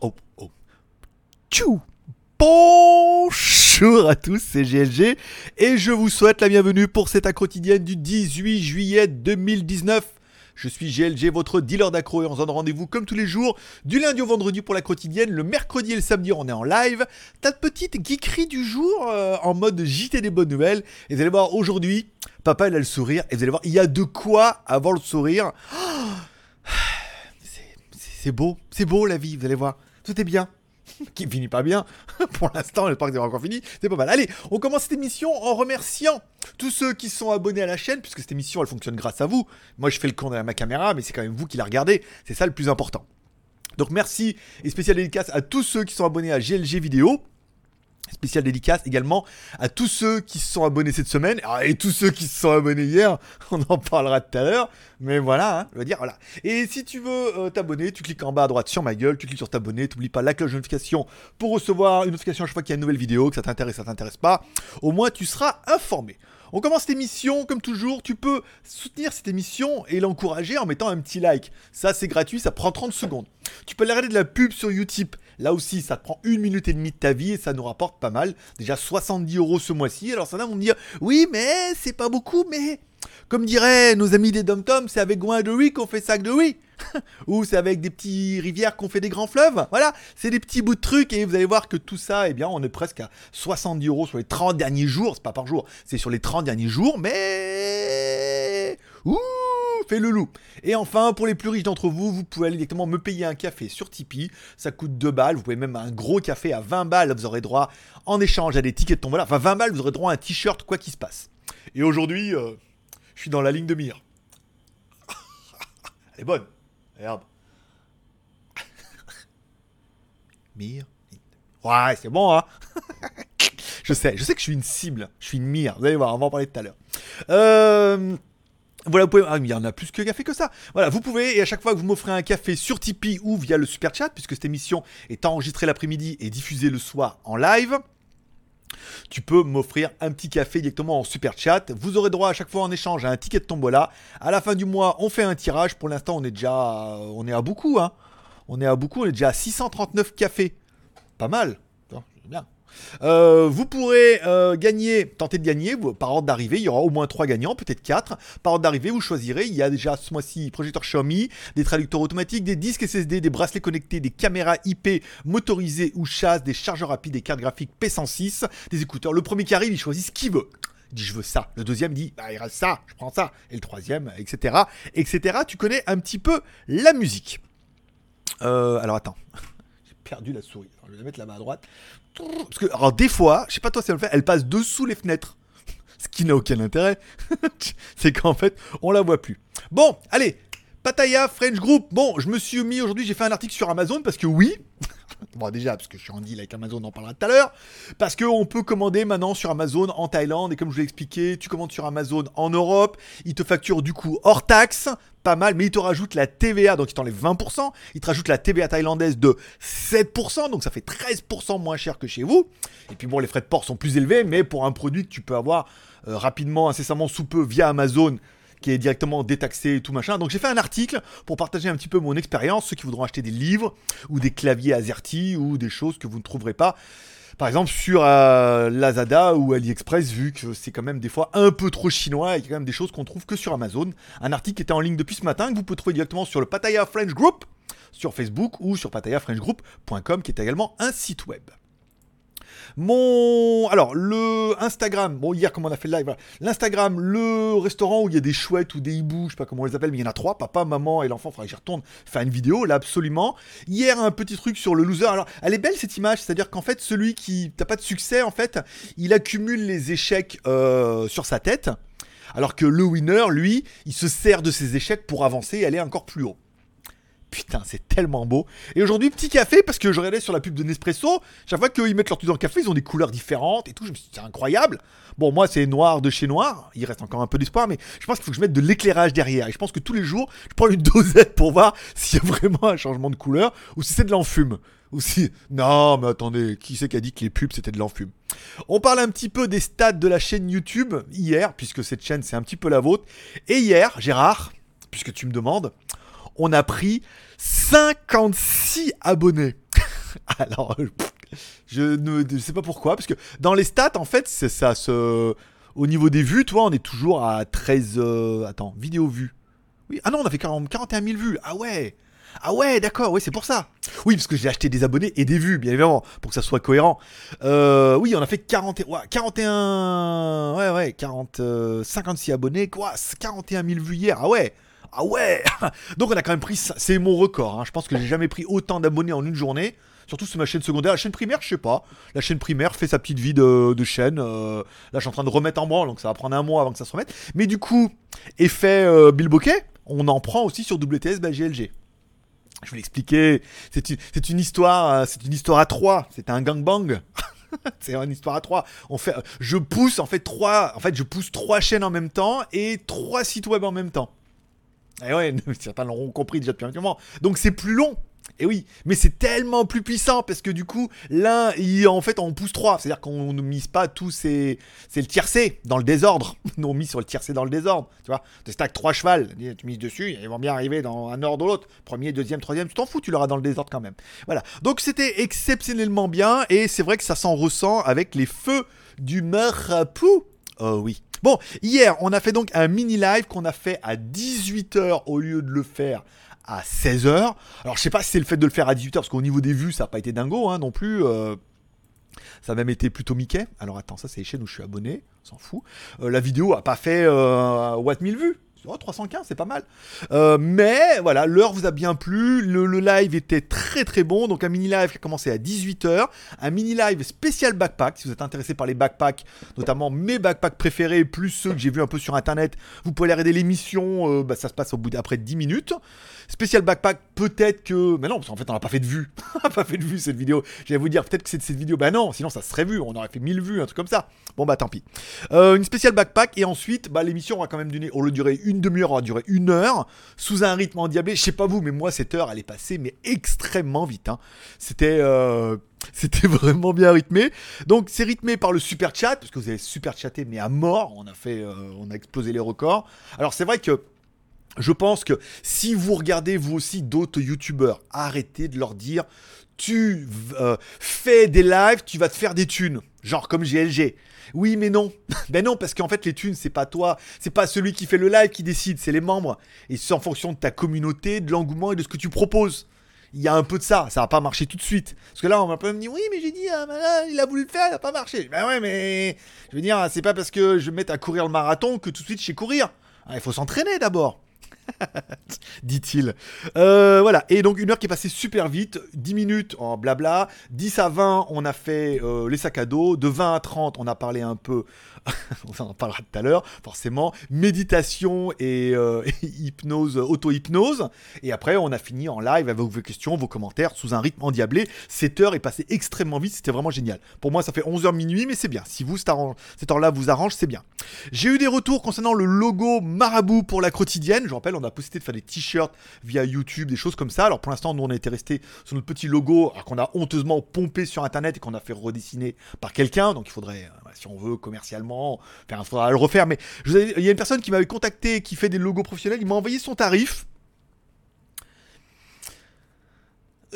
Oh, oh. Tchou Bonjour à tous, c'est GLG et je vous souhaite la bienvenue pour cette quotidienne du 18 juillet 2019. Je suis GLG, votre dealer d'accro et on se donne rendez-vous comme tous les jours, du lundi au vendredi pour la quotidienne. Le mercredi et le samedi, on est en live. Ta petite geekerie du jour euh, en mode JT des bonnes nouvelles. Et vous allez voir, aujourd'hui, papa, il a le sourire. Et vous allez voir, il y a de quoi avoir le sourire. c'est beau, c'est beau la vie, vous allez voir. Tout est bien qui finit pas bien. Pour l'instant, le parc n'est encore fini. C'est pas mal. Allez, on commence cette émission en remerciant tous ceux qui sont abonnés à la chaîne, puisque cette émission, elle fonctionne grâce à vous. Moi, je fais le con derrière ma caméra, mais c'est quand même vous qui la regardez. C'est ça le plus important. Donc merci et spécial dédicace à tous ceux qui sont abonnés à GLG Vidéo. Spécial dédicace également à tous ceux qui se sont abonnés cette semaine ah, et tous ceux qui se sont abonnés hier. On en parlera tout à l'heure. Mais voilà, hein, je veux dire, voilà. Et si tu veux euh, t'abonner, tu cliques en bas à droite sur ma gueule, tu cliques sur t'abonner, n'oublie pas la cloche de notification pour recevoir une notification à chaque fois qu'il y a une nouvelle vidéo, que ça t'intéresse, ça t'intéresse pas. Au moins, tu seras informé. On commence cette émission, comme toujours, tu peux soutenir cette émission et l'encourager en mettant un petit like. Ça, c'est gratuit, ça prend 30 secondes. Tu peux l'arrêter de la pub sur Utip. Là aussi, ça te prend une minute et demie de ta vie et ça nous rapporte pas mal. Déjà 70 euros ce mois-ci. Alors ça vont me dire, oui, mais c'est pas beaucoup, mais comme diraient nos amis des dom c'est avec Gouin de riz qu'on fait sac de riz. Ou c'est avec des petits rivières qu'on fait des grands fleuves. Voilà, c'est des petits bouts de trucs et vous allez voir que tout ça, eh bien, on est presque à 70 euros sur les 30 derniers jours. C'est pas par jour, c'est sur les 30 derniers jours, mais. Ouh fait le loup. Et enfin, pour les plus riches d'entre vous, vous pouvez aller directement me payer un café sur Tipeee. Ça coûte 2 balles. Vous pouvez même un gros café à 20 balles. Vous aurez droit en échange à des tickets de tombola. Enfin, 20 balles, vous aurez droit à un t-shirt, quoi qu'il se passe. Et aujourd'hui, euh, je suis dans la ligne de mire. Elle est bonne. Regarde. mire. Ouais, c'est bon, hein Je sais, je sais que je suis une cible. Je suis une mire. Vous allez voir, on va en parler tout à l'heure. Euh... Voilà, vous pouvez. Ah, il y en a plus que café que ça. Voilà, vous pouvez, et à chaque fois que vous m'offrez un café sur Tipeee ou via le super chat, puisque cette émission est enregistrée l'après-midi et diffusée le soir en live, tu peux m'offrir un petit café directement en super chat. Vous aurez droit à chaque fois en échange à un ticket de tombola. À la fin du mois, on fait un tirage. Pour l'instant, on est déjà, on est à beaucoup, hein. On est à beaucoup. On est déjà à 639 cafés. Pas mal. bien. Euh, vous pourrez euh, gagner, tenter de gagner par ordre d'arrivée. Il y aura au moins 3 gagnants, peut-être 4. Par ordre d'arrivée, vous choisirez. Il y a déjà ce mois-ci projecteur Xiaomi, des traducteurs automatiques, des disques SSD, des bracelets connectés, des caméras IP motorisées ou chasse, des chargeurs rapides, des cartes graphiques P106, des écouteurs. Le premier qui arrive, il choisit ce qu'il veut. Dit je veux ça. Le deuxième dit bah, il reste ça, je prends ça. Et le troisième, etc. etc. Tu connais un petit peu la musique. Euh, alors attends perdu la souris. je vais la mettre là-bas à droite. Parce que, alors, des fois, je sais pas toi si elle le fait, elle passe dessous les fenêtres. Ce qui n'a aucun intérêt. c'est qu'en fait, on la voit plus. Bon, allez. Pataya French Group. Bon, je me suis mis aujourd'hui, j'ai fait un article sur Amazon parce que oui, bon, déjà, parce que je suis en deal avec Amazon, on en parlera tout à l'heure. Parce qu'on peut commander maintenant sur Amazon en Thaïlande. Et comme je vous l'ai expliqué, tu commandes sur Amazon en Europe. Ils te facturent du coup hors taxe. Pas mal, mais ils te rajoutent la TVA, donc ils t'enlèvent 20%. Ils te rajoutent la TVA thaïlandaise de 7%, donc ça fait 13% moins cher que chez vous. Et puis bon, les frais de port sont plus élevés, mais pour un produit que tu peux avoir euh, rapidement, incessamment sous peu via Amazon, qui est directement détaxé et tout machin. Donc j'ai fait un article pour partager un petit peu mon expérience, ceux qui voudront acheter des livres ou des claviers AZERTY ou des choses que vous ne trouverez pas. Par exemple sur euh, Lazada ou AliExpress, vu que c'est quand même des fois un peu trop chinois et qu'il y quand même des choses qu'on trouve que sur Amazon. Un article qui était en ligne depuis ce matin que vous pouvez trouver directement sur le Pataya French Group sur Facebook ou sur patayafrenchgroup.com qui est également un site web. Mon. Alors, le Instagram. Bon, hier, comme on a fait le live, l'Instagram, le restaurant où il y a des chouettes ou des hiboux, je sais pas comment on les appelle, mais il y en a trois papa, maman et l'enfant. Faudrait que j'y retourne faire une vidéo, là, absolument. Hier, un petit truc sur le loser. Alors, elle est belle cette image, c'est-à-dire qu'en fait, celui qui n'a pas de succès, en fait, il accumule les échecs euh, sur sa tête. Alors que le winner, lui, il se sert de ses échecs pour avancer et aller encore plus haut. Putain, c'est tellement beau. Et aujourd'hui, petit café, parce que je regardais sur la pub de Nespresso, chaque fois qu'ils mettent leur truc dans le café, ils ont des couleurs différentes et tout. Je me suis dit, c'est incroyable. Bon, moi, c'est noir de chez noir. Il reste encore un peu d'espoir, mais je pense qu'il faut que je mette de l'éclairage derrière. Et je pense que tous les jours, je prends une dosette pour voir s'il y a vraiment un changement de couleur ou si c'est de l'enfume. Ou si. Non, mais attendez, qui c'est qui a dit que les pubs c'était de l'enfume? On parle un petit peu des stats de la chaîne YouTube hier, puisque cette chaîne c'est un petit peu la vôtre. Et hier, Gérard, puisque tu me demandes, on a pris 56 abonnés. Alors, je ne sais pas pourquoi, parce que dans les stats, en fait, c'est ça se. Au niveau des vues, toi, on est toujours à 13. Euh, attends, vidéo vues. Ah non, on a fait 40, 41 000 vues. Ah ouais ah ouais, d'accord, oui, c'est pour ça. Oui, parce que j'ai acheté des abonnés et des vues, bien évidemment, pour que ça soit cohérent. Euh, oui, on a fait 40, 41, ouais, ouais, 40, 56 euh, abonnés, quoi, 41 000 vues hier. Ah ouais, ah ouais Donc on a quand même pris, c'est mon record, hein. je pense que j'ai jamais pris autant d'abonnés en une journée. Surtout sur ma chaîne secondaire. La chaîne primaire, je sais pas. La chaîne primaire fait sa petite vie de, chaîne. Euh, là, je suis en train de remettre en branle, donc ça va prendre un mois avant que ça se remette. Mais du coup, effet euh, Bill Bokeh, on en prend aussi sur WTS bah, GLG. Je vais l'expliquer. C'est une, histoire, euh, une histoire à trois. C'est un gangbang. c'est une histoire à trois. On fait, je pousse en fait trois, en fait, je pousse trois chaînes en même temps et trois sites web en même temps. Et ouais, certains l'auront compris déjà depuis un moment. Donc c'est plus long. Et oui, mais c'est tellement plus puissant parce que du coup, l'un, en fait, on pousse trois. C'est-à-dire qu'on ne mise pas tous ces. C'est le tiercé dans le désordre. Nous, on mise sur le tiercé dans le désordre. Tu vois, tu stack trois chevals, tu mises dessus, ils vont bien arriver dans un ordre ou l'autre. Premier, deuxième, troisième, tu t'en fous, tu l'auras dans le désordre quand même. Voilà. Donc c'était exceptionnellement bien et c'est vrai que ça s'en ressent avec les feux du marabout. Oh oui. Bon, hier, on a fait donc un mini live qu'on a fait à 18h au lieu de le faire à 16h. Alors je sais pas si c'est le fait de le faire à 18h, parce qu'au niveau des vues, ça n'a pas été dingo hein, non plus. Euh, ça a même été plutôt Mickey. Alors attends, ça c'est les chaînes où je suis abonné, on s'en fout. Euh, la vidéo a pas fait euh, what 1000 vues. 315, c'est pas mal. Euh, mais voilà, l'heure vous a bien plu. Le, live était très très bon. Donc un mini live qui a commencé à 18h. Un mini live spécial backpack. Si vous êtes intéressé par les backpacks, notamment mes backpacks préférés, plus ceux que j'ai vus un peu sur internet, vous pouvez aller regarder l'émission. bah, ça se passe au bout d'après 10 minutes. Spécial backpack, peut-être que. Mais non, parce qu'en fait, on n'a pas fait de vue. on n'a pas fait de vue cette vidéo. J'allais vous dire, peut-être que c'est de cette vidéo. Bah non, sinon ça serait vu. On aurait fait 1000 vues, un truc comme ça. Bon, bah tant pis. Euh, une spéciale backpack. Et ensuite, bah, l'émission aura quand même duré. Lieu de durer une demi-heure, aura duré une heure. Sous un rythme endiablé. Je sais pas vous, mais moi, cette heure, elle est passée, mais extrêmement vite. Hein. C'était. Euh, c'était vraiment bien rythmé. Donc c'est rythmé par le super chat, parce que vous avez super chatté, mais à mort. On a fait, euh, on a explosé les records. Alors c'est vrai que je pense que si vous regardez vous aussi d'autres youtubeurs, arrêtez de leur dire tu euh, fais des lives, tu vas te faire des thunes, genre comme GLG. Oui, mais non. ben non, parce qu'en fait, les thunes, c'est pas toi, c'est pas celui qui fait le live qui décide, c'est les membres. Et c'est en fonction de ta communauté, de l'engouement et de ce que tu proposes. Il y a un peu de ça, ça va pas marcher tout de suite. Parce que là, on va pas me dire, oui, mais j'ai dit, ah, il a voulu le faire, il a pas marché. Ben ouais, mais je veux dire, c'est pas parce que je me mets à courir le marathon que tout de suite je sais courir. Ah, il faut s'entraîner d'abord. dit-il. Euh, voilà, et donc une heure qui est passée super vite, 10 minutes en blabla, 10 à 20 on a fait euh, les sacs à dos, de 20 à 30 on a parlé un peu on en parlera tout à l'heure, forcément, méditation et, euh, hypnose, auto-hypnose. Et après, on a fini en live avec vos questions, vos commentaires, sous un rythme endiablé. Cette heure est passée extrêmement vite, c'était vraiment génial. Pour moi, ça fait 11h minuit, mais c'est bien. Si vous, cette heure-là vous arrange, c'est bien. J'ai eu des retours concernant le logo Marabout pour la quotidienne. Je rappelle, on a posté de faire des t-shirts via YouTube, des choses comme ça. Alors pour l'instant, nous, on été resté sur notre petit logo, qu'on a honteusement pompé sur Internet et qu'on a fait redessiner par quelqu'un. Donc il faudrait, euh, si on veut, commercialement il faudra le refaire, mais il y a une personne qui m'avait contacté, qui fait des logos professionnels, il m'a envoyé son tarif.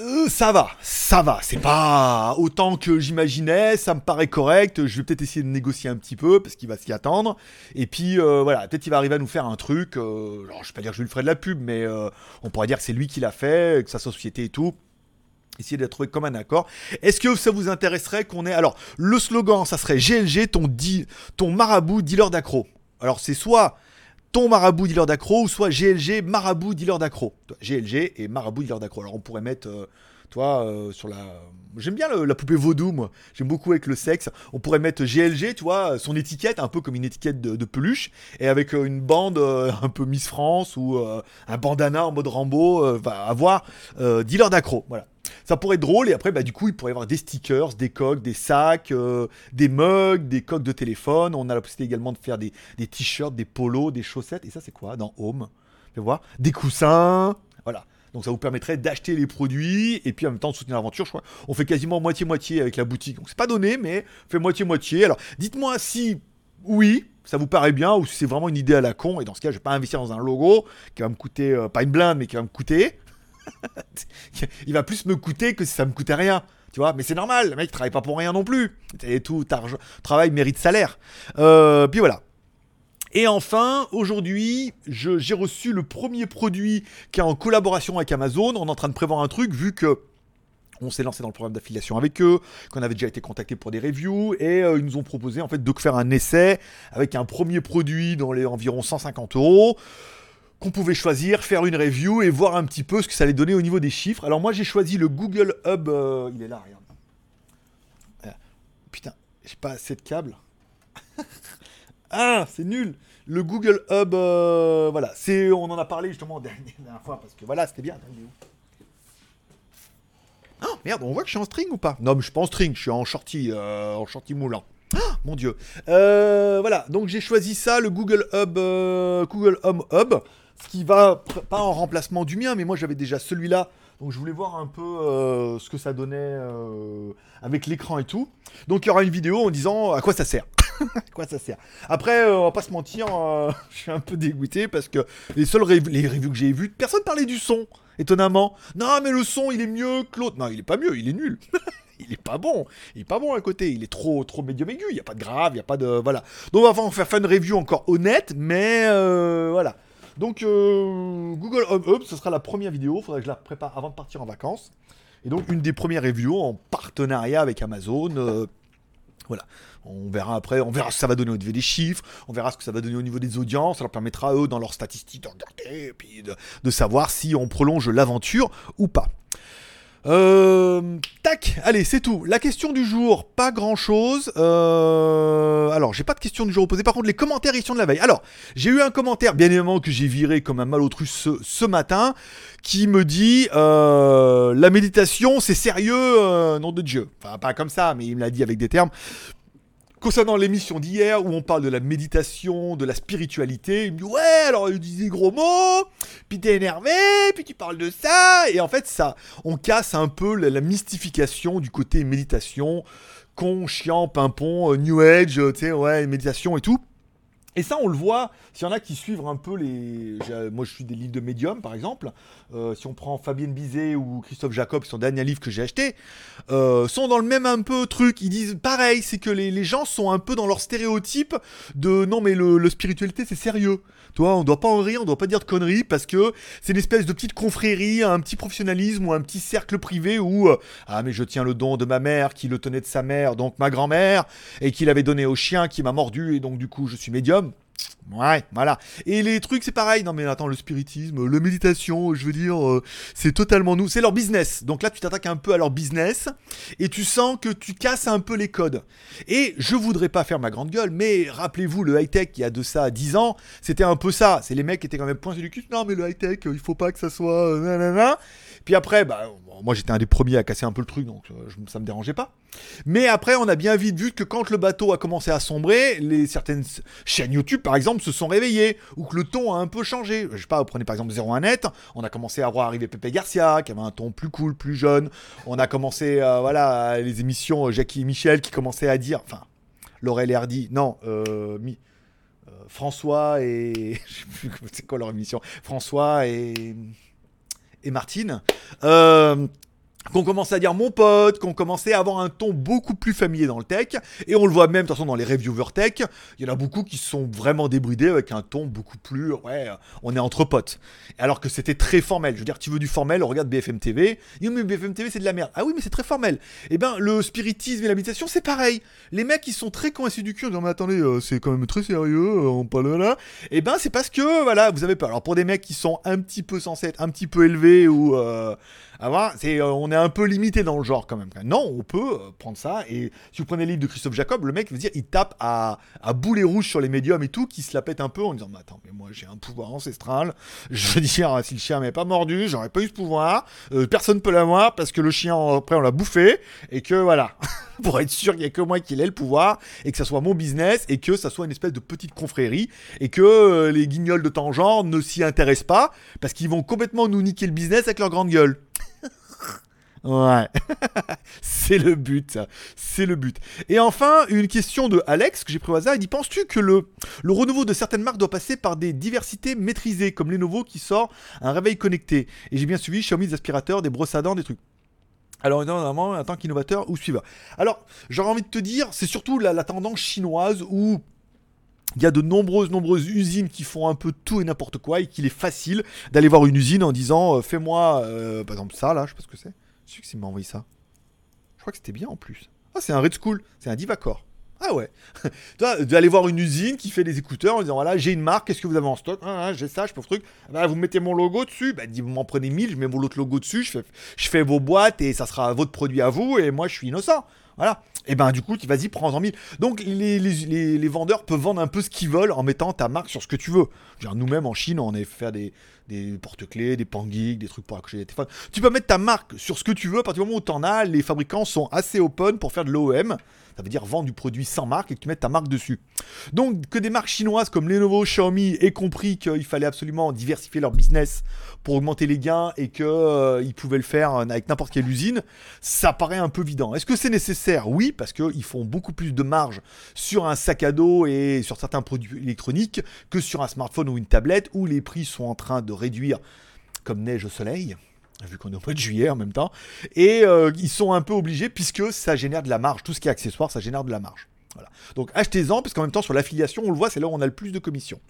Euh, ça va, ça va, c'est pas autant que j'imaginais, ça me paraît correct, je vais peut-être essayer de négocier un petit peu, parce qu'il va s'y attendre, et puis euh, voilà, peut-être qu'il va arriver à nous faire un truc, euh, alors je vais pas dire que je lui ferai de la pub, mais on pourrait dire que c'est lui qui l'a fait, que sa société et tout, essayer d'être trouvé comme un accord. Est-ce que ça vous intéresserait qu'on ait... Alors, le slogan, ça serait GLG, ton, di... ton marabout dealer d'accro. Alors, c'est soit ton marabout dealer d'accro ou soit GLG marabout dealer d'accro. GLG et marabout dealer d'accro. Alors, on pourrait mettre... Euh, toi, euh, sur la. J'aime bien la poupée vaudou, moi. J'aime beaucoup avec le sexe. On pourrait mettre GLG, tu vois, son étiquette, un peu comme une étiquette de, peluche, et avec euh, une bande un peu Miss France ou un bandana en mode Rambo, va avoir dealer d'accro. Voilà. Ça pourrait être drôle et après bah du coup il pourrait y avoir des stickers, des coques, des sacs, euh, des mugs, des coques de téléphone. On a la possibilité également de faire des, t-shirts, des polos, des chaussettes. Et ça c'est quoi? Dans Home Fais voir. Des coussins. Voilà. Donc ça vous permettrait d'acheter les produits et puis en même temps de soutenir l'aventure. Je crois on fait quasiment moitié-moitié avec la boutique. Donc c'est pas donné, mais on fait moitié-moitié. Alors dites-moi si oui, ça vous paraît bien, ou si c'est vraiment une idée à la con, et dans ce cas, je vais pas investir dans un logo qui va me coûter, euh, pas une blinde, mais qui va me coûter. il va plus me coûter que si ça me coûtait rien. Tu vois, mais c'est normal, le mec travaille pas pour rien non plus. Et tout, travail mérite salaire. Euh, puis voilà. Et enfin, aujourd'hui, j'ai reçu le premier produit qui est en collaboration avec Amazon. On est en train de prévoir un truc vu que on s'est lancé dans le programme d'affiliation avec eux, qu'on avait déjà été contacté pour des reviews, et euh, ils nous ont proposé en fait de faire un essai avec un premier produit dans les environ 150 euros qu'on pouvait choisir, faire une review et voir un petit peu ce que ça allait donner au niveau des chiffres. Alors moi j'ai choisi le Google Hub, euh, il est là, regarde. Euh, putain, j'ai pas assez de câbles. ah, c'est nul. Le Google Hub, euh, voilà, c'est, on en a parlé justement la dernière fois parce que voilà, c'était bien. Oh merde, on voit que je suis en string ou pas? Non, mais je suis pas en string, je suis en shorty, en shorty moulant. Oh, mon dieu. voilà, donc j'ai choisi ça, le Google Hub, Google Home Hub ce qui va pas en remplacement du mien, mais moi j'avais déjà celui-là, donc je voulais voir un peu euh, ce que ça donnait euh, avec l'écran et tout. Donc il y aura une vidéo en disant à quoi ça sert? à quoi ça sert? Après, euh, on va pas se mentir, je suis un peu dégoûté parce que les seules les reviews que j'ai vues, personne parlait du son, étonnamment. Non, mais le son il est mieux que l'autre. Non, il est pas mieux, il est nul. il est pas bon. Il est pas bon à côté. Il est trop, trop médium aigu. Il n'y a pas de grave, il n'y a pas de. Voilà. Donc on va faire une review encore honnête, mais voilà. Donc euh, Google Home Hub, ce sera la première vidéo, il faudrait que je la prépare avant de partir en vacances. Et donc une des premières reviews en partenariat avec Amazon. Euh, voilà. On verra après, on verra ce que ça va donner au niveau des chiffres, on verra ce que ça va donner au niveau des audiences, ça leur permettra eux dans leurs statistiques de regarder et puis de savoir si on prolonge l'aventure ou pas. Euh, tac, allez, c'est tout. La question du jour, pas grand chose. Euh, alors, j'ai pas de question du jour posée. Par contre, les commentaires, ils sont de la veille. Alors, j'ai eu un commentaire, bien évidemment, que j'ai viré comme un malotruce ce, matin, qui me dit euh, La méditation, c'est sérieux, euh, nom de Dieu. Enfin, pas comme ça, mais il me l'a dit avec des termes. Concernant l'émission d'hier où on parle de la méditation, de la spiritualité, il me dit ouais alors il dit des gros mots, puis t'es énervé, puis tu parles de ça, et en fait ça, on casse un peu la, mystification du côté méditation, con, chiant, pimpon, euh, new age, tu sais ouais méditation et tout. Et ça, on le voit, s'il y en a qui suivent un peu les... Moi, je suis des livres de médium, par exemple. Euh, si on prend Fabienne Bizet ou Christophe Jacob, qui sont derniers livres que j'ai achetés, euh, sont dans le même un peu truc. Ils disent pareil, c'est que les, gens sont un peu dans leur stéréotype de non, mais le, spiritualité, c'est sérieux. Toi, on doit pas en rire, on doit pas dire de conneries, parce que c'est une espèce de petite confrérie, un petit professionnalisme ou un petit cercle privé où... Euh, ah, mais je tiens le don de ma mère, qui le tenait de sa mère, donc ma grand-mère, et qui l'avait donné au chien qui m'a mordu, et donc du coup, je suis médium. Ouais, voilà. Et les trucs, c'est pareil. Non, mais attends, le spiritisme, la méditation, je veux dire, euh, c'est totalement nous. C'est leur business. Donc là, tu t'attaques un peu à leur business et tu sens que tu casses un peu les codes. Et je voudrais pas faire ma grande gueule, mais rappelez-vous, le high-tech, il y a de ça 10 ans, c'était un peu ça. C'est les mecs qui étaient quand même pointés du cul. Non, mais le high-tech, il faut pas que ça soit. Euh, Puis après, bah, moi j'étais un des premiers à casser un peu le truc, donc euh, ça me dérangeait pas. Mais après, on a bien vite vu que quand le bateau a commencé à sombrer, les certaines chaînes YouTube, par exemple, se sont réveillées, ou que le ton a un peu changé. Je sais pas, vous prenez par exemple 01net, on a commencé à voir arriver Pepe Garcia, qui avait un ton plus cool, plus jeune. On a commencé, euh, voilà, les émissions euh, Jackie et Michel qui commençaient à dire, enfin, Laurel et Hardy, non, François et. Je sais plus c'est quoi leur émission. François et. Et Martine. Euh, qu'on commençait à dire mon pote, qu'on commençait à avoir un ton beaucoup plus familier dans le tech, et on le voit même de toute façon dans les reviewers tech, il y en a beaucoup qui sont vraiment débridés avec un ton beaucoup plus, ouais, on est entre potes. Alors que c'était très formel, je veux dire, tu veux du formel, on regarde BFM TV, mais BFM TV c'est de la merde. Ah oui, mais c'est très formel. Et eh ben, le spiritisme et la méditation, c'est pareil. Les mecs, ils sont très coincés du cul, en disant, mais attendez, euh, c'est quand même très sérieux, euh, on parle là. Et eh ben, c'est parce que, voilà, vous avez pas. Alors pour des mecs qui sont un petit peu censés être un petit peu élevés ou... Euh, ah, c'est, euh, on est un peu limité dans le genre quand même. Non, on peut euh, prendre ça. Et si vous prenez le de Christophe Jacob, le mec veut dire, il tape à, à boulet rouge sur les médiums et tout, qui se la pète un peu en disant, mais attends, mais moi j'ai un pouvoir ancestral. Je veux dire, si le chien m'avait pas mordu, j'aurais pas eu ce pouvoir. Euh, personne peut l'avoir parce que le chien après on l'a bouffé et que voilà. pour être sûr qu'il n'y a que moi qui ait le pouvoir et que ça soit mon business et que ça soit une espèce de petite confrérie et que les guignols de tangent ne s'y intéressent pas parce qu'ils vont complètement nous niquer le business avec leur grande gueule. Ouais, c'est le but, c'est le but. Et enfin, une question de Alex que j'ai pris au hasard. Il dit Penses-tu que le, le renouveau de certaines marques doit passer par des diversités maîtrisées, comme Lenovo qui sort un réveil connecté? Et j'ai bien suivi Xiaomi des aspirateurs, des brosses à dents, des trucs. Alors, évidemment, en tant qu'innovateur ou suiveur. Alors, j'aurais envie de te dire, c'est surtout la, la tendance chinoise où il y a de nombreuses, nombreuses usines qui font un peu tout et n'importe quoi et qu'il est facile d'aller voir une usine en disant euh, fais-moi, euh, par exemple, ça là, je sais pas ce que c'est. Je sais que c'est m'a envoyé ça. Je crois que c'était bien en plus. Ah, c'est un Red School, c'est un Divacor. Ah ouais. D'aller voir une usine qui fait des écouteurs en disant voilà, j'ai une marque, qu'est-ce que vous avez en stock? Ah, ah, J'ai ça, je peux truc. Bah, vous mettez mon logo dessus. Bah, vous m'en prenez 1000, je mets mon autre logo dessus, je fais, vos boîtes et ça sera votre produit à vous et moi je suis innocent. Voilà. Et ben du coup, tu vas-y, prends-en 1000. Donc les, les, les, vendeurs peuvent vendre un peu ce qu'ils veulent en mettant ta marque sur ce que tu veux. Nous-mêmes en Chine, on est fait des, des porte-clés, des pangeeks, des trucs pour accrocher les téléphones. Tu peux mettre ta marque sur ce que tu veux à partir du moment où tu en as. Les fabricants sont assez open pour faire de l'OEM. Ça veut dire vendre du produit sans marque et que tu mettes ta marque dessus. Donc que des marques chinoises comme Lenovo, Xiaomi aient compris qu'il fallait absolument diversifier leur business pour augmenter les gains et qu'ils euh, pouvaient le faire avec n'importe quelle usine, ça paraît un peu évident. Est-ce que c'est nécessaire? Oui, parce qu'ils font beaucoup plus de marge sur un sac à dos et sur certains produits électroniques que sur un smartphone ou une tablette où les prix sont en train de réduire comme neige au soleil vu qu'on est au mois de juillet en même temps, et euh, ils sont un peu obligés puisque ça génère de la marge, tout ce qui est accessoire, ça génère de la marge. Voilà. Donc achetez-en, parce qu'en même temps sur l'affiliation, on le voit, c'est là où on a le plus de commissions.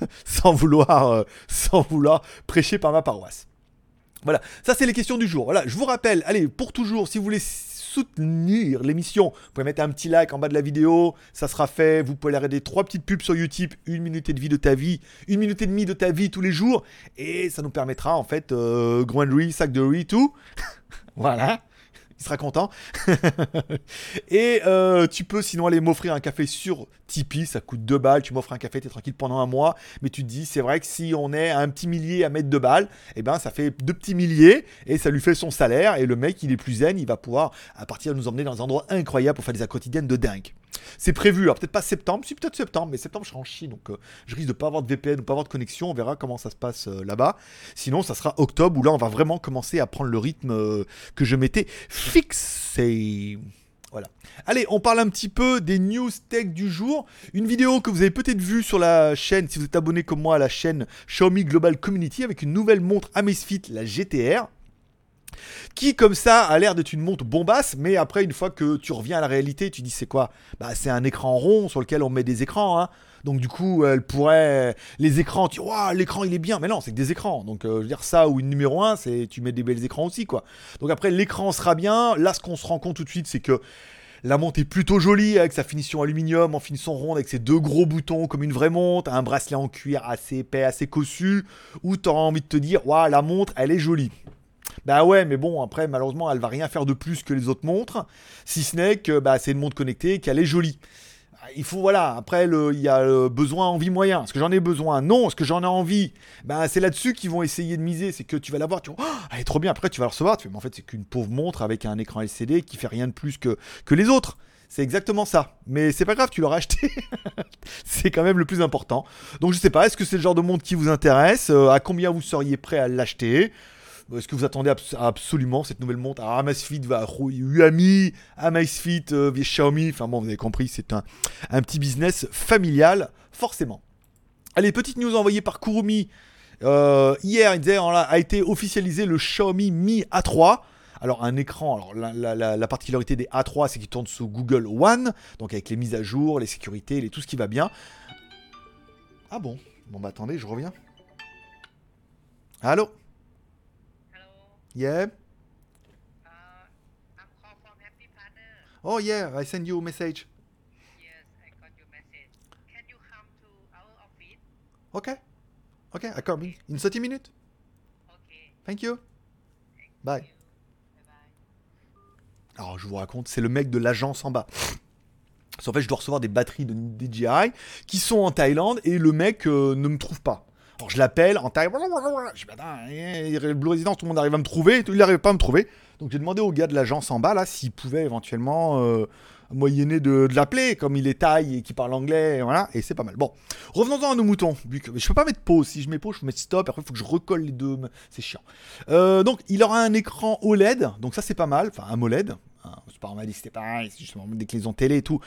sans, vouloir, euh, sans vouloir prêcher par ma paroisse. Voilà, ça c'est les questions du jour. Voilà, je vous rappelle, allez, pour toujours, si vous voulez soutenir l'émission, vous pouvez mettre un petit like en bas de la vidéo, ça sera fait. Vous pouvez regarder trois petites pubs sur YouTube, une minute et demie de ta vie, une minute et demie de ta vie tous les jours, et ça nous permettra en fait, euh, sac de riz, tout. voilà il sera content. et euh, tu peux sinon aller m'offrir un café sur Tipeee, ça coûte 2 balles, tu m'offres un café, tu es tranquille pendant un mois, mais tu te dis, c'est vrai que si on est un petit millier à mettre 2 balles, et eh ben ça fait deux petits milliers, et ça lui fait son salaire, et le mec, il est plus zen, il va pouvoir à partir de nous emmener dans des endroits incroyables pour faire des quotidiennes de dingue. C'est prévu, alors peut-être pas septembre, si peut-être septembre, mais septembre je serai en Chine, donc euh, je risque de pas avoir de VPN ou pas avoir de connexion, on verra comment ça se passe euh, là-bas. Sinon, ça sera octobre où là on va vraiment commencer à prendre le rythme euh, que je m'étais fixé. Voilà. Allez, on parle un petit peu des news tech du jour. Une vidéo que vous avez peut-être vue sur la chaîne, si vous êtes abonné comme moi à la chaîne Xiaomi Global Community, avec une nouvelle montre Amazfit, la GTR qui comme ça a l'air d'être une montre bombasse, mais après une fois que tu reviens à la réalité, tu dis c'est quoi? Bah c'est un écran rond sur lequel on met des écrans. Hein. Donc du coup, elle pourrait les écrans, tu vois, l'écran il est bien, mais non, c'est que des écrans. Donc euh, je veux dire ça ou une numéro 1, c'est tu mets des belles écrans aussi quoi. Donc après l'écran sera bien. Là, ce qu'on se rend compte tout de suite, c'est que la montre est plutôt jolie avec sa finition aluminium en finition ronde avec ses deux gros boutons comme une vraie montre, un bracelet en cuir assez épais, assez cossu, où tu envie de te dire, waouh, la montre, elle est jolie. Bah ouais, mais bon, après, malheureusement, elle va rien faire de plus que les autres montres, si ce n'est que bah, c'est une montre connectée et qu'elle est jolie. Il faut, voilà, après, il y a besoin, envie, moyen. Est-ce que j'en ai besoin? Non. Est-ce que j'en ai envie? Bah, C'est là-dessus qu'ils vont essayer de miser. C'est que tu vas la voir, tu vois, oh, elle est trop bien. Après, tu vas la recevoir. Tu fais, mais en fait, c'est qu'une pauvre montre avec un écran LCD qui fait rien de plus que, que les autres. C'est exactement ça. Mais c'est pas grave, tu l'auras acheté. c'est quand même le plus important. Donc je sais pas, est-ce que c'est le genre de montre qui vous intéresse? Euh, À combien vous seriez prêt à l'acheter? Est-ce que vous attendez absolument cette nouvelle montre? Alors Amazfit va Uami, Amazfit euh, via Xiaomi. Enfin bon, vous avez compris, c'est un, un, petit business familial, forcément. Allez, petite news envoyée par Kurumi. Euh, hier, il disait, a été officialisé le Xiaomi Mi A3. Alors un écran, alors la, particularité des A3 c'est qu'il tourne sous Google One, donc avec les mises à jour, les sécurités, tout ce qui va bien. Ah bon Bon bah attendez, je reviens. Allô? Yeah? Uh, I'm called from Happy Partner. Oh yeah, I send you a message. Yes, I got your message. Can you come to our office? Okay. Okay, I come in, in 30 minutes. Okay. Thank you. Bye. Bye. Alors je vous raconte, c'est le mec de l'agence en bas. En fait, je dois recevoir des batteries de DJI qui sont en Thaïlande et le mek euh, ne me trouve pas. Je l'appelle en taille. Je dis, Blue Résidence, tout le monde arrive à me trouver. Il n'arrive pas à me trouver. Donc j'ai demandé au gars de l'agence en bas là s'il pouvait éventuellement euh, moyenné de, l'appeler, comme il est taille et qui parle anglais, et voilà, et c'est pas mal. Bon, revenons-en à nos moutons. Je peux pas mettre pause, si je mets pause, je peux mettre stop, après il faut que je recolle les deux, c'est chiant. Euh, donc, il aura un écran OLED, donc ça c'est pas mal, enfin un MOLED. Hein, dit que c'était pareil, c'est justement des clés télé et tout.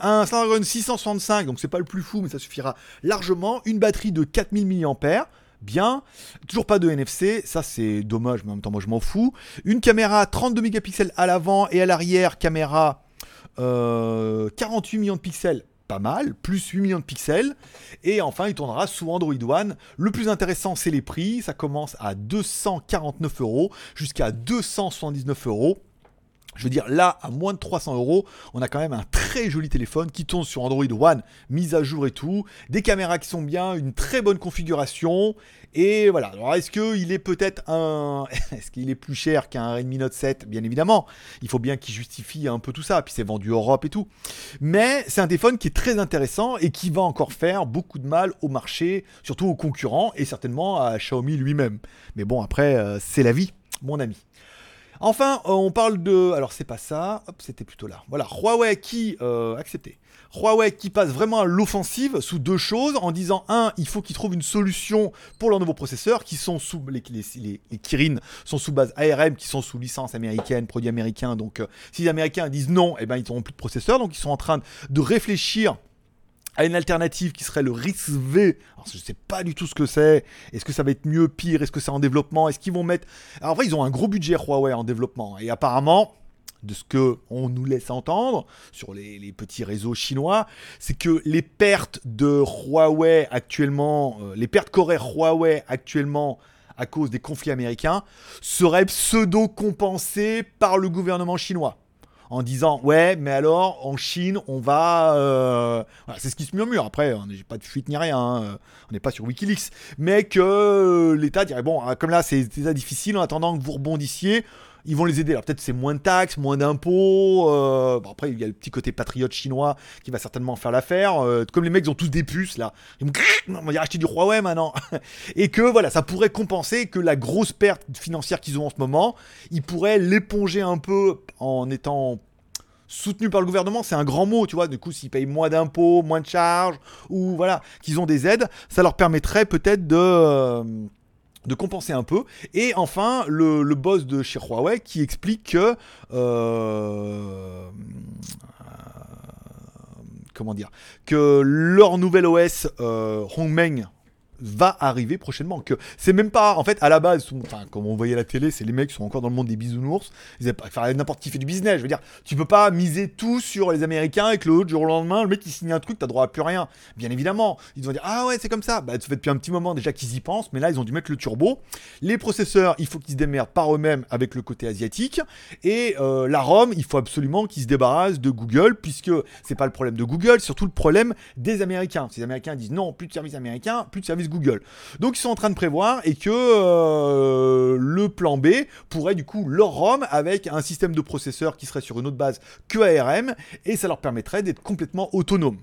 Un Snapdragon 665, donc c'est pas le plus fou, mais ça suffira largement. Une batterie de 4000 mAh, bien. Toujours pas de NFC, ça c'est dommage, mais en même temps moi je m'en fous. Une caméra 32 mégapixels à l'avant et à l'arrière, caméra euh, 48 millions de pixels, pas mal, plus 8 millions de pixels. Et enfin, il tournera sous Android One. Le plus intéressant, c'est les prix. Ça commence à 249 euros jusqu'à 279 euros. Je veux dire, là, à moins de 300 euros, on a quand même un très joli téléphone qui tourne sur Android One, mise à jour et tout, des caméras qui sont bien, une très bonne configuration, et voilà. Alors, est-ce qu'il est peut-être un. Est-ce qu'il est plus cher qu'un Redmi Note 7 Bien évidemment. Il faut bien qu'il justifie un peu tout ça, puis c'est vendu Europe et tout. Mais c'est un téléphone qui est très intéressant et qui va encore faire beaucoup de mal au marché, surtout aux concurrents, et certainement à Xiaomi lui-même. Mais bon, après, euh, c'est la vie, mon ami. Enfin, euh, on parle de. Alors, c'est pas ça. Hop, c'était plutôt là. Voilà, Huawei qui. Euh, accepté. Huawei qui passe vraiment à l'offensive sous deux choses en disant un, il faut qu'ils trouvent une solution pour leurs nouveaux processeurs qui sont sous les, Kirin sont sous base ARM qui sont sous licence américaine, produits américains. Donc, euh, si les Américains disent non, eh ben ils n'auront plus de processeurs. Donc, ils sont en train de réfléchir à une alternative qui serait le RISC V. Alors, je sais pas du tout ce que c'est. Est-ce que ça va être mieux, pire? Est-ce que c'est en développement? Est-ce qu'ils vont mettre. Alors, en vrai, ils ont un gros budget Huawei en développement. Et apparemment, de ce que on nous laisse entendre sur les, petits réseaux chinois, c'est que les pertes de Huawei actuellement, euh, les pertes qu'aurait Huawei actuellement à cause des conflits américains, seraient pseudo-compensées par le gouvernement chinois en disant ouais mais alors en Chine on va euh, voilà, c'est ce qui se murmure. Après on n'est pas de fuite ni rien hein, on n'est pas sur WikiLeaks. Mais que euh, l'État dirait bon euh, comme là c'est c'est difficile en attendant que vous rebondissiez ils vont les aider. Alors peut-être c'est moins de taxes, moins d'impôts. euh, bon, après il y a le petit côté patriote chinois qui va certainement faire l'affaire. euh, comme les mecs ils ont tous des puces là, ils vont, dire acheter du Huawei maintenant. et que voilà, ça pourrait compenser que la grosse perte financière qu'ils ont en ce moment, ils pourraient l'éponger un peu en étant soutenu par le gouvernement, c'est un grand mot, tu vois. Du coup, s'ils payent moins d'impôts, moins de charges, ou voilà, qu'ils ont des aides, ça leur permettrait peut-être de, euh, de compenser un peu. Et enfin, le, boss de chez Huawei qui explique que. euh, comment dire Que leur nouvel OS euh, Hongmeng va arriver prochainement. Que c'est même pas, en fait, à la base, comme on voyait à la télé, c'est les mecs qui sont encore dans le monde des bisounours. Ils pas- enfin, n'importe qui fait du business. Je veux dire, tu peux pas miser tout sur les Américains et que le jour au lendemain, le mec il signe un truc, t'as droit à plus rien. Bien évidemment, ils vont dire ah ouais c'est comme ça. Bah ça fait depuis un petit moment déjà qu'ils y pensent, mais là ils ont dû mettre le turbo. Les processeurs, il faut qu'ils se démerdent par eux-mêmes avec le côté asiatique. Et euh, la ROM, il faut absolument qu'ils se débarrassent de Google, puisque c'est pas le problème de Google, surtout le problème des Américains. Les Américains disent non, plus de services américains, plus de services Google. Donc ils sont en train de prévoir et que euh, le plan B pourrait du coup leur ROM avec un système de processeur qui serait sur une autre base que ARM et ça leur permettrait d'être complètement autonomes.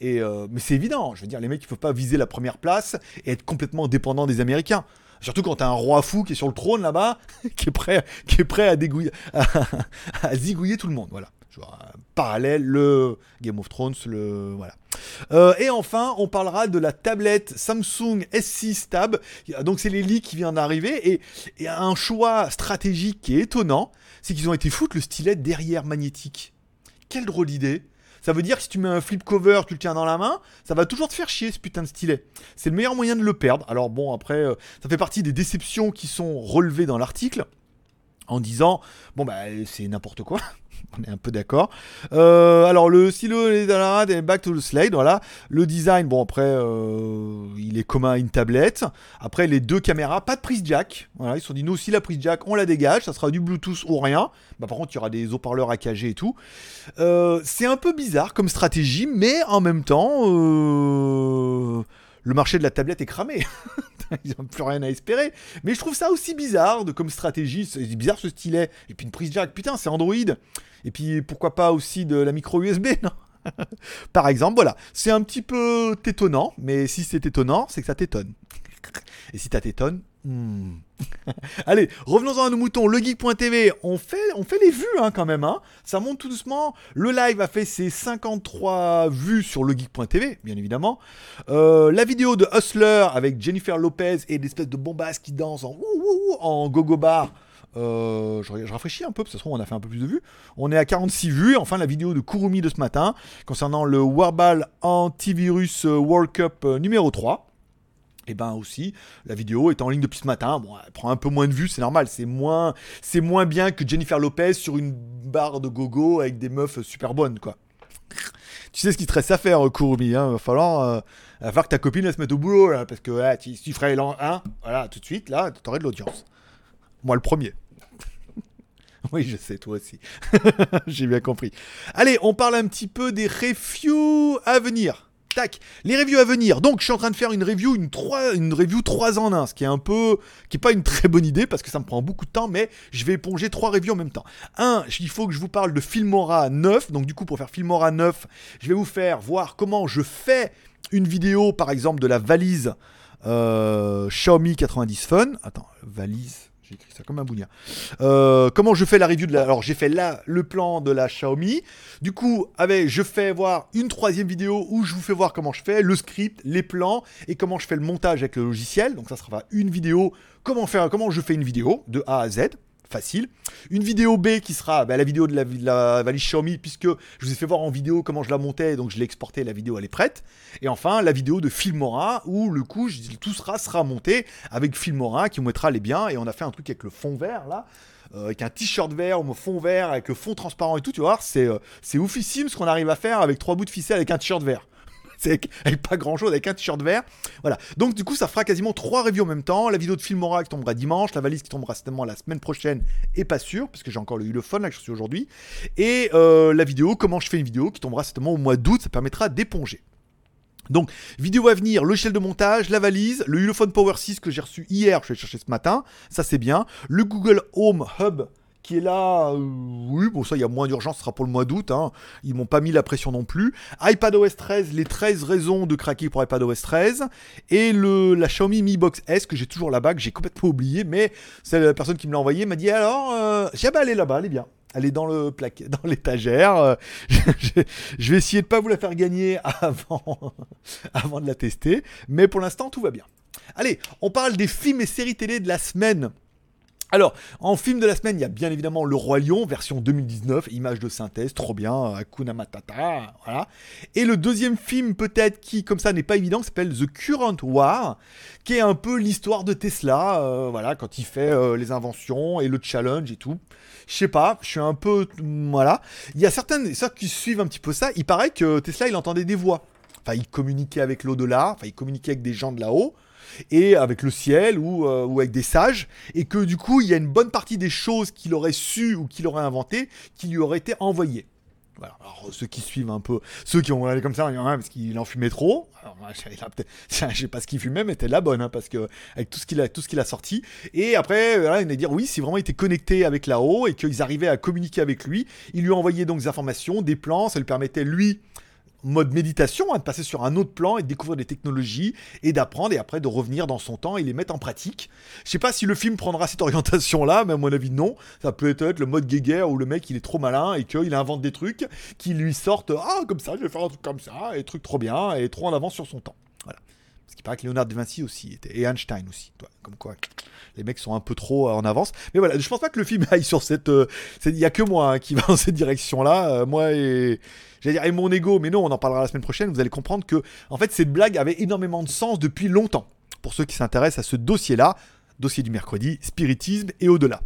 Et euh, mais c'est évident, je veux dire, les mecs ils peuvent pas viser la première place et être complètement dépendants des Américains. Surtout quand t'as un roi fou qui est sur le trône là-bas, qui est prêt, qui est prêt à, dégouiller, à zigouiller tout le monde. Voilà. Parallèle, le Game of Thrones, le voilà. Euh, et enfin, on parlera de la tablette Samsung S6 Tab. Donc c'est leaks qui viennent d'arriver et, et un choix stratégique qui est étonnant, c'est qu'ils ont été foutre le stylet derrière magnétique. Quelle drôle d'idée. Ça veut dire que si tu mets un flip cover, tu le tiens dans la main, ça va toujours te faire chier ce putain de stylet. C'est le meilleur moyen de le perdre. Alors bon, après, euh, ça fait partie des déceptions qui sont relevées dans l'article en disant bon bah c'est n'importe quoi. On est un peu d'accord. Euh, alors le stylo est dans la et back to the slide, voilà. Le design, bon après, euh, il est commun à une tablette. Après les deux caméras, pas de prise jack. Voilà, ils se sont dit nous aussi la prise jack, on la dégage, ça sera du Bluetooth ou rien. Bah par contre il y aura des haut-parleurs AKG et tout. Euh, c'est un peu bizarre comme stratégie, mais en même temps, le marché de la tablette est cramé. Ils n'ont plus rien à espérer. Mais je trouve ça aussi bizarre comme stratégie. C'est bizarre ce stylet. Et puis une prise jack, putain, c'est Android. Et puis pourquoi pas aussi de la micro USB, non Par exemple, voilà. C'est un petit peu étonnant, mais si c'est étonnant, c'est que ça t'étonne. Et si t'as tes tonnes, hmm. Allez, revenons-en à nos moutons. Le geek.tv, on fait, les vues hein, quand même. Hein. Ça monte tout doucement. Le live a fait ses 53 vues sur le geek.tv, bien évidemment. Euh, la vidéo de Hustler avec Jennifer Lopez et l'espèce de bombasse qui danse en, en gogo bar. Euh, je, rafraîchis un peu, parce que on a fait un peu plus de vues. On est à 46 vues. Enfin, la vidéo de Kurumi de ce matin concernant le Warball Antivirus World Cup euh, numéro 3. Et ben aussi, la vidéo est en ligne depuis ce matin. Bon, elle prend un peu moins de vues, c'est normal. C'est moins, c'est moins bien que Jennifer Lopez sur une barre de gogo avec des meufs super bonnes, quoi. Tu sais ce qu'il te reste à faire, Kurumi. Hein. Va falloir, euh, va falloir que ta copine elle se mette au boulot, là, parce que ouais, tu, ferais l'an 1, voilà, tout de suite, là, tu aurais de l'audience. Moi, le premier. Oui, je sais, toi aussi. J'ai bien compris. Allez, on parle un petit peu des reviews à venir. Tac, les reviews à venir. Donc, je suis en train de faire une review, une, 3, une review 3 en 1, ce qui est un peu, qui est pas une très bonne idée parce que ça me prend beaucoup de temps, mais je vais éponger trois reviews en même temps. Un, il faut que je vous parle de Filmora 9. Donc, du coup, pour faire Filmora 9, je vais vous faire voir comment je fais une vidéo, par exemple, de la valise euh, Xiaomi 90 Fun. Attends, valise. J'ai écrit ça comme un bougnat. Euh, comment je fais la review de la. Alors, j'ai fait là le plan de la Xiaomi. Du coup, avec, je fais voir une troisième vidéo où je vous fais voir comment je fais le script, les plans et comment je fais le montage avec le logiciel. Donc, ça sera une vidéo. Comment, faire, comment je fais une vidéo de A à Z facile. Une vidéo B qui sera bah, la vidéo de la, valise Xiaomi, puisque je vous ai fait voir en vidéo comment je la montais, donc je l'ai exporté, la vidéo elle est prête. Et enfin, la vidéo de Filmora, où le coup, tout sera, monté avec Filmora qui mettra les biens, et on a fait un truc avec le fond vert là. Euh, avec un t-shirt vert, au fond vert, avec le fond transparent et tout, tu vois, c'est euh, c'est oufissime ce qu'on arrive à faire avec trois bouts de ficelle avec un t-shirt vert avec, pas grand chose, avec un t-shirt vert. Voilà. Donc du coup, ça fera quasiment trois reviews en même temps. La vidéo de Filmora qui tombera dimanche, la valise qui tombera certainement la semaine prochaine, et pas sûr, parce que j'ai encore le Ulefone là que je suis aujourd'hui. Et euh, la vidéo, comment je fais une vidéo, qui tombera certainement au mois d'août, ça permettra d'éponger. Donc, vidéo à venir, logiciel de montage, la valise, le Ulefone Power 6 que j'ai reçu hier, je vais chercher ce matin, ça c'est bien. Le Google Home Hub qui est là. Euh, oui, bon, ça, il y a moins d'urgence, ce sera pour le mois d'août. Hein. Ils m'ont pas mis la pression non plus. iPadOS 13, les 13 raisons de craquer pour iPadOS 13. Et la Xiaomi Mi Box S, que j'ai toujours là-bas, que j'ai complètement oublié. Mais c'est la personne qui me l'a envoyé m'a dit alors, euh... j'ai bah, elle est là-bas, elle est bien. Elle est dans le plaquet, dans l'étagère. Euh, je vais essayer de pas vous la faire gagner avant de la tester. Mais pour l'instant, tout va bien. Allez, on parle des films et séries télé de la semaine. Alors, en film de la semaine, il y a bien évidemment Le Roi Lion, version 2019, image de synthèse, trop bien, Hakuna Matata, voilà. Et le deuxième film, peut-être, qui, comme ça, n'est pas évident, s'appelle The Current War, qui est un peu l'histoire de Tesla, euh, voilà, quand il fait euh, les inventions et le challenge et tout. Je sais pas, je suis un peu... Voilà. Il y a certaines, ceux qui suivent un petit peu ça, il paraît que Tesla, il entendait des voix. Enfin, il communiquait avec l'au-delà, enfin, il communiquait avec des gens de là-haut et avec le ciel ou, euh, ou, avec des sages, et que du coup il y a une bonne partie des choses qu'il aurait su ou qu'il aurait inventé qui lui auraient été envoyées. Alors, ceux qui suivent un peu, ceux qui ont regardé comme ça, il y en a parce qu'il en fumait trop. Alors, je sais pas ce qu'il fumait, mais c'était la bonne, hein, parce que avec tout ce qu'il a, a sorti. Et après, voilà, il a dire oui, si vraiment il était connecté avec là-haut et qu'ils arrivaient à communiquer avec lui, il lui envoyait donc des informations, des plans, ça lui permettait lui mode méditation, hein, de passer sur un autre plan et de découvrir des technologies et d'apprendre et après de revenir dans son temps et les mettre en pratique. Je sais pas si le film prendra cette orientation-là, mais à mon avis non. Ça peut être le mode guéguerre où le mec il est trop malin et qu'il invente des trucs qui lui sortent ah comme ça je vais faire un truc comme ça et truc trop bien et trop en avance sur son temps. Voilà. Parce qu'il paraît que Léonard de Vinci aussi était et Einstein aussi. Comme quoi les mecs sont un peu trop en avance. Mais voilà, je pense pas que le film aille sur cette. Euh, il y a que moi hein, qui va dans cette direction-là. Euh, moi et j'allais dire et mon ego, mais non, on en parlera la semaine prochaine. Vous allez comprendre que en fait cette blague avait énormément de sens depuis longtemps. Pour ceux qui s'intéressent à ce dossier-là, dossier du mercredi, spiritisme et au-delà.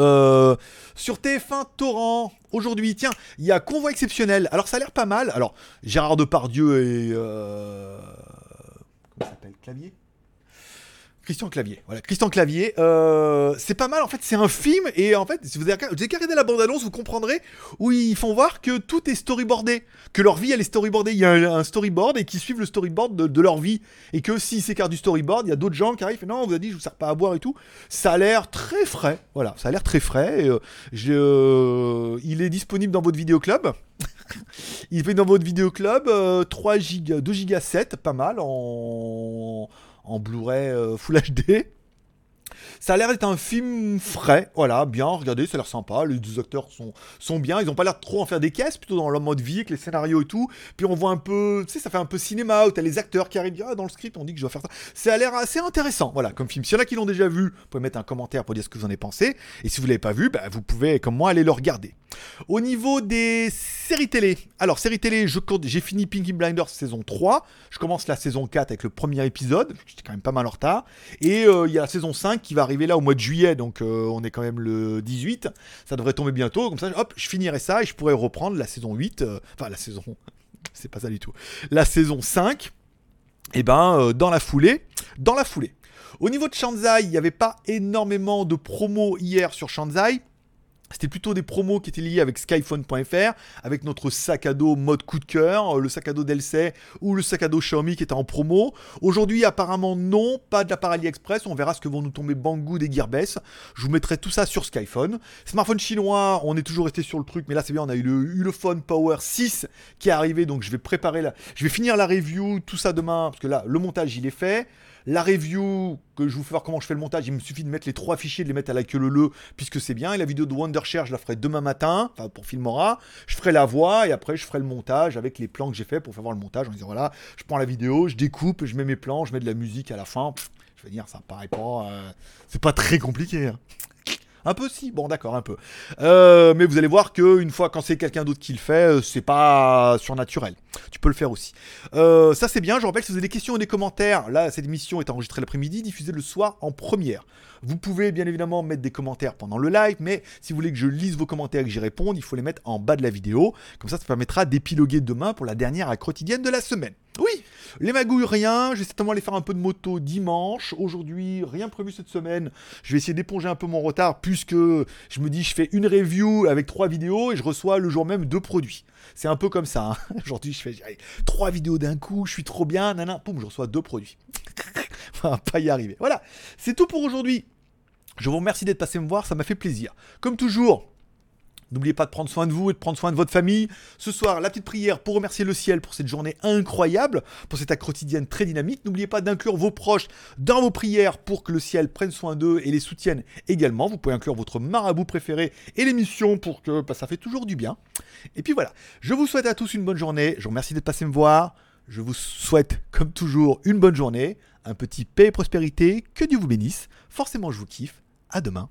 Euh, sur TF1 Torrent, aujourd'hui, tiens, il y a Convoi exceptionnel. Alors ça a l'air pas mal. Alors, Gérard Depardieu et... Euh... S'appelle Clavier Christian Clavier. Voilà, Christian Clavier. Euh, c'est pas mal, en fait, c'est un film, et en fait, si vous avez, la bande-annonce, vous comprendrez où ils font voir que tout est storyboardé, que leur vie, elle est storyboardée. Il y a un, storyboard et qu'ils suivent le storyboard de, leur vie. Et que s'ils s'écartent du storyboard, il y a d'autres gens qui arrivent non, on vous a dit, je vous sers pas à boire et tout. Ça a l'air très frais. Voilà, ça a l'air très frais. Euh, euh, il est disponible dans votre vidéoclub. Il fait dans votre vidéoclub 3 giga, 2 giga 7, pas mal, en en Blu-ray euh, Full HD. Ça a l'air d'être un film frais, voilà, bien, regardez, ça a l'air sympa, les deux acteurs sont, sont bien, ils ont pas l'air trop en faire des caisses, plutôt dans leur mode vie, avec les scénarios et tout, puis on voit un peu, tu sais, ça fait un peu cinéma, où t'as les acteurs qui arrivent, ah, dans le script, on dit que je dois faire ça, ça a l'air assez intéressant, voilà, comme film. S'il y en a qui l'ont déjà vu, vous pouvez mettre un commentaire pour dire ce que vous en avez pensé, et si vous l'avez pas vu, bah, vous pouvez, comme moi, aller le regarder. Au niveau des séries télé, alors séries télé, j'ai fini Pinky Blinders saison 3, je commence la saison 4 avec le premier épisode, j'étais quand même pas mal en retard, et euh, il y a la saison 5 qui va arriver là au mois de juillet, donc euh, on est quand même le 18, ça devrait tomber bientôt, comme ça, hop, je finirai ça et je pourrai reprendre la saison 8, euh, enfin la saison, c'est pas ça du tout, la saison 5, et ben euh, dans la foulée, dans la foulée. Au niveau de Shanzai, il n'y avait pas énormément de promos hier sur Shanzai. C'était plutôt des promos qui étaient liés avec skyphone.fr, avec notre sac à dos mode coup de cœur, euh, le sac à dos d'Elsay ou le sac à dos Xiaomi qui était en promo. Aujourd'hui, apparemment, non, pas de la part AliExpress. On verra ce que vont nous tomber Banggood et Gearbest. Je vous mettrai tout ça sur Skyphone. Smartphone chinois, on est toujours resté sur le truc, mais là c'est bien, on a eu le Ulefone Power 6 qui est arrivé, donc je vais préparer la... Je vais finir la review, tout ça demain, parce que là, le montage il est fait. La review, que je vous fais voir comment je fais le montage, il me suffit de mettre les trois fichiers, de les mettre à la queue le le, puisque c'est bien. Et la vidéo de Wondershare, je la ferai demain matin, enfin pour Filmora. Je ferai la voix et après je ferai le montage avec les plans que j'ai fait pour faire voir le montage en disant voilà, je prends la vidéo, je découpe, je mets mes plans, je mets de la musique à la fin. Je veux dire, ça paraît pas. euh, c'est pas très compliqué. hein. Un peu si, bon d'accord, un peu. Euh, mais vous allez voir que une fois quand c'est quelqu'un d'autre qui le fait, euh, c'est pas surnaturel. Tu peux le faire aussi. Euh, ça c'est bien, je rappelle si vous avez des questions ou des commentaires, là cette émission est enregistrée l'après-midi, diffusée le soir en première. Vous pouvez bien évidemment mettre des commentaires pendant le live, mais si vous voulez que je lise vos commentaires et que j'y réponde, il faut les mettre en bas de la vidéo. Comme ça, ça permettra d'épiloguer demain pour la dernière à quotidienne de la semaine. Oui, les magouilles, rien. Je vais certainement aller faire un peu de moto dimanche. Aujourd'hui, rien prévu cette semaine. Je vais essayer d'éponger un peu mon retard puisque je me dis, je fais une review avec trois vidéos et je reçois le jour même deux produits. C'est un peu comme ça. hein. Aujourd'hui, je fais trois vidéos d'un coup, je suis trop bien, nana, poum, je reçois deux produits. On va pas y arriver. Voilà, c'est tout pour aujourd'hui. Je vous remercie d'être passé me voir, ça m'a fait plaisir. Comme toujours, N'oubliez pas de prendre soin de vous et de prendre soin de votre famille. Ce soir, la petite prière pour remercier le ciel pour cette journée incroyable, pour cette acte quotidienne très dynamique. N'oubliez pas d'inclure vos proches dans vos prières pour que le ciel prenne soin d'eux et les soutienne également. Vous pouvez inclure votre marabout préféré et l'émission pour que bah, ça fait toujours du bien. Et puis voilà, je vous souhaite à tous une bonne journée. Je vous remercie d'être passé me voir. Je vous souhaite, comme toujours, une bonne journée, un petit paix et prospérité. Que Dieu vous bénisse. Forcément, je vous kiffe. À demain.